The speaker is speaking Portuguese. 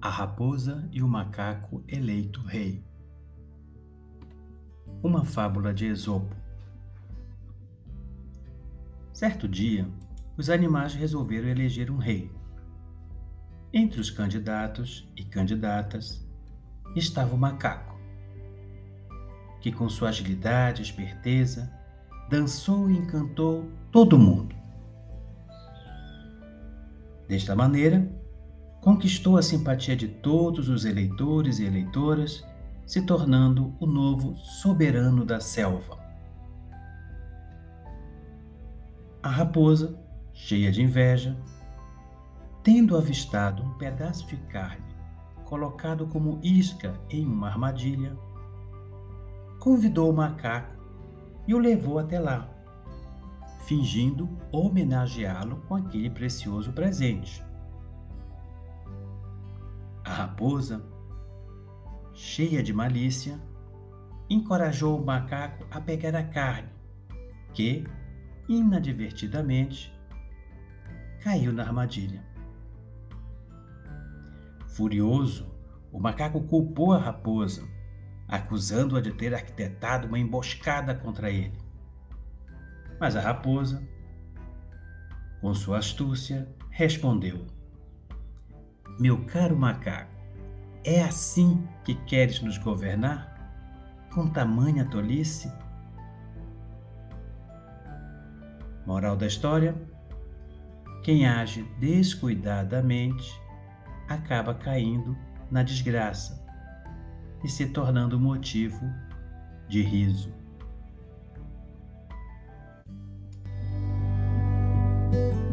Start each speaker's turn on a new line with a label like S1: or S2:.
S1: A raposa e o macaco eleito rei. Uma fábula de Esopo. Certo dia, os animais resolveram eleger um rei. Entre os candidatos e candidatas estava o macaco, que com sua agilidade e esperteza dançou e encantou todo mundo. Desta maneira, conquistou a simpatia de todos os eleitores e eleitoras, se tornando o novo soberano da selva. A raposa, cheia de inveja, tendo avistado um pedaço de carne colocado como isca em uma armadilha, convidou o macaco e o levou até lá, fingindo homenageá-lo com aquele precioso presente. A raposa, cheia de malícia, encorajou o macaco a pegar a carne, que, inadvertidamente, caiu na armadilha. Furioso, o macaco culpou a raposa, acusando-a de ter arquitetado uma emboscada contra ele. Mas a raposa, com sua astúcia, respondeu: Meu caro macaco, é assim que queres nos governar? Com tamanha tolice? Moral da história: quem age descuidadamente acaba caindo na desgraça e se tornando motivo de riso. thank you